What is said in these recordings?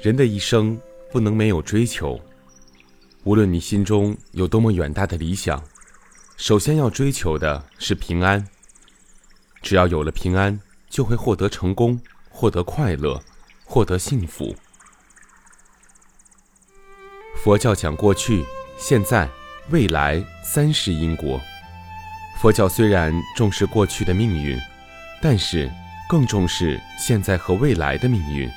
人的一生不能没有追求。无论你心中有多么远大的理想，首先要追求的是平安。只要有了平安，就会获得成功，获得快乐，获得幸福。佛教讲过去、现在、未来三世因果。佛教虽然重视过去的命运，但是更重视现在和未来的命运，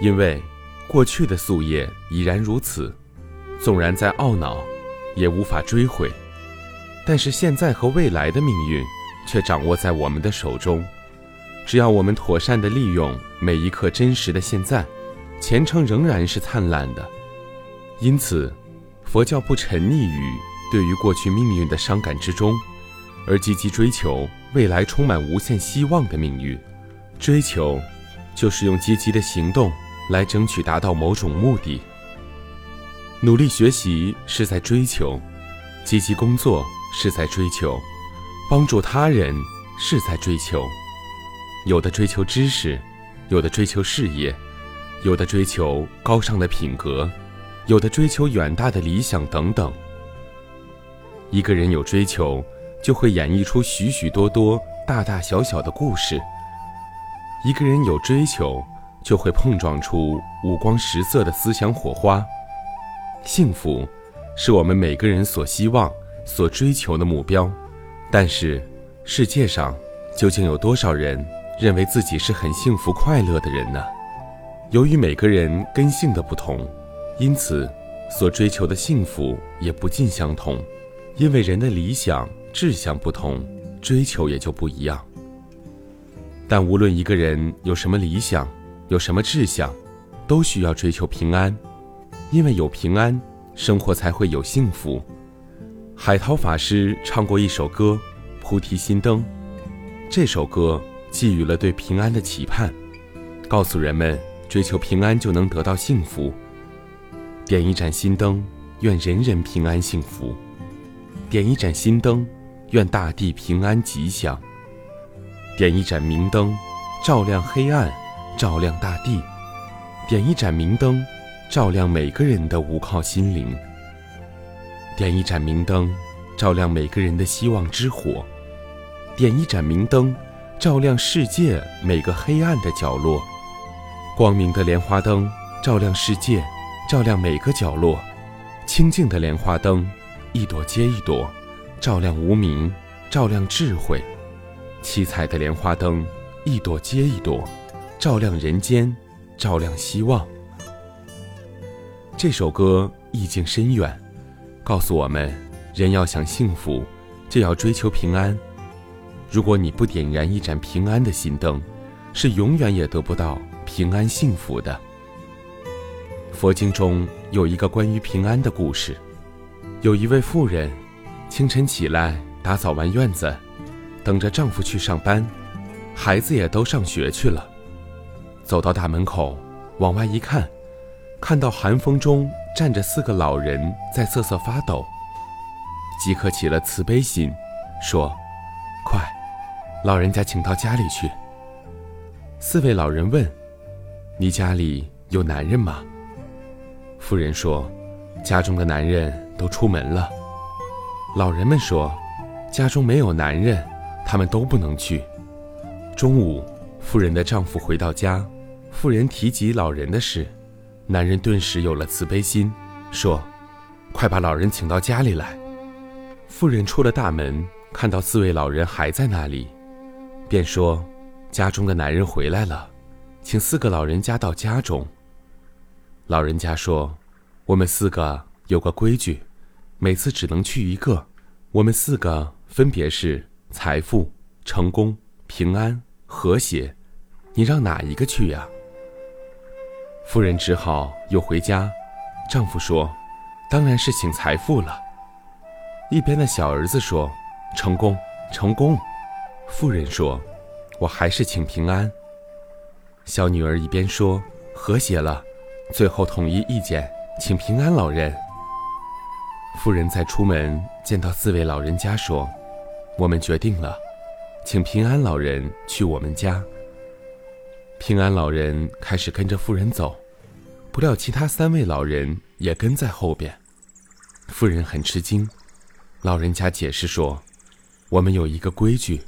因为过去的夙业已然如此，纵然再懊恼，也无法追悔；但是现在和未来的命运却掌握在我们的手中，只要我们妥善地利用每一刻真实的现在，前程仍然是灿烂的。因此，佛教不沉溺于对于过去命运的伤感之中。而积极追求未来充满无限希望的命运，追求就是用积极的行动来争取达到某种目的。努力学习是在追求，积极工作是在追求，帮助他人是在追求。有的追求知识，有的追求事业，有的追求高尚的品格，有的追求远大的理想等等。一个人有追求。就会演绎出许许多多大大小小的故事。一个人有追求，就会碰撞出五光十色的思想火花。幸福，是我们每个人所希望、所追求的目标。但是，世界上究竟有多少人认为自己是很幸福快乐的人呢？由于每个人根性的不同，因此所追求的幸福也不尽相同。因为人的理想。志向不同，追求也就不一样。但无论一个人有什么理想，有什么志向，都需要追求平安，因为有平安，生活才会有幸福。海涛法师唱过一首歌《菩提心灯》，这首歌寄予了对平安的期盼，告诉人们追求平安就能得到幸福。点一盏心灯，愿人人平安幸福。点一盏心灯。愿大地平安吉祥。点一盏明灯，照亮黑暗，照亮大地；点一盏明灯，照亮每个人的无靠心灵；点一盏明灯，照亮每个人的希望之火；点一盏明灯，照亮世界每个黑暗的角落。光明的莲花灯照亮世界，照亮每个角落；清净的莲花灯，一朵接一朵。照亮无名，照亮智慧；七彩的莲花灯，一朵接一朵，照亮人间，照亮希望。这首歌意境深远，告诉我们：人要想幸福，就要追求平安。如果你不点燃一盏平安的心灯，是永远也得不到平安幸福的。佛经中有一个关于平安的故事，有一位妇人。清晨起来，打扫完院子，等着丈夫去上班，孩子也都上学去了。走到大门口，往外一看，看到寒风中站着四个老人在瑟瑟发抖，即刻起了慈悲心，说：“快，老人家请到家里去。”四位老人问：“你家里有男人吗？”妇人说：“家中的男人都出门了。”老人们说：“家中没有男人，他们都不能去。”中午，妇人的丈夫回到家，妇人提及老人的事，男人顿时有了慈悲心，说：“快把老人请到家里来。”妇人出了大门，看到四位老人还在那里，便说：“家中的男人回来了，请四个老人家到家中。”老人家说：“我们四个有个规矩。”每次只能去一个，我们四个分别是财富、成功、平安、和谐，你让哪一个去呀？夫人只好又回家。丈夫说：“当然是请财富了。”一边的小儿子说：“成功，成功。”夫人说：“我还是请平安。”小女儿一边说：“和谐了。”最后统一意见，请平安老人。妇人在出门见到四位老人家，说：“我们决定了，请平安老人去我们家。”平安老人开始跟着妇人走，不料其他三位老人也跟在后边。妇人很吃惊，老人家解释说：“我们有一个规矩，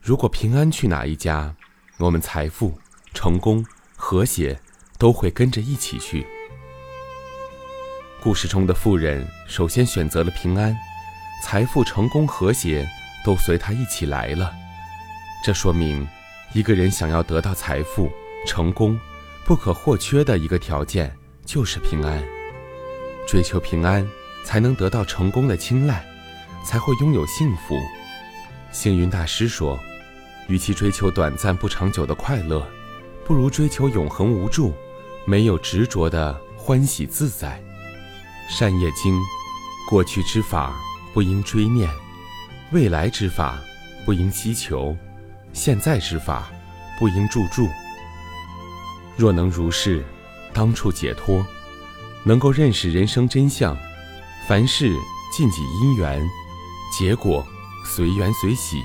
如果平安去哪一家，我们财富、成功、和谐都会跟着一起去。”故事中的妇人首先选择了平安，财富、成功、和谐都随她一起来了。这说明，一个人想要得到财富、成功，不可或缺的一个条件就是平安。追求平安，才能得到成功的青睐，才会拥有幸福。星云大师说：“与其追求短暂不长久的快乐，不如追求永恒无助、没有执着的欢喜自在。”善业经，过去之法不应追念，未来之法不应希求，现在之法不应注注。若能如是，当处解脱，能够认识人生真相，凡事尽己因缘，结果随缘随喜，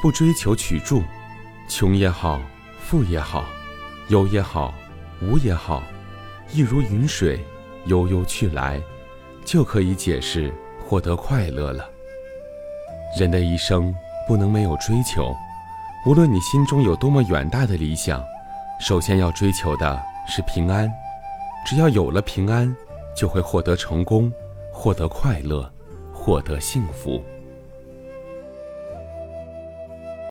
不追求取住，穷也好，富也好，有也好，无也好，一如云水。悠悠去来，就可以解释获得快乐了。人的一生不能没有追求，无论你心中有多么远大的理想，首先要追求的是平安。只要有了平安，就会获得成功，获得快乐，获得幸福。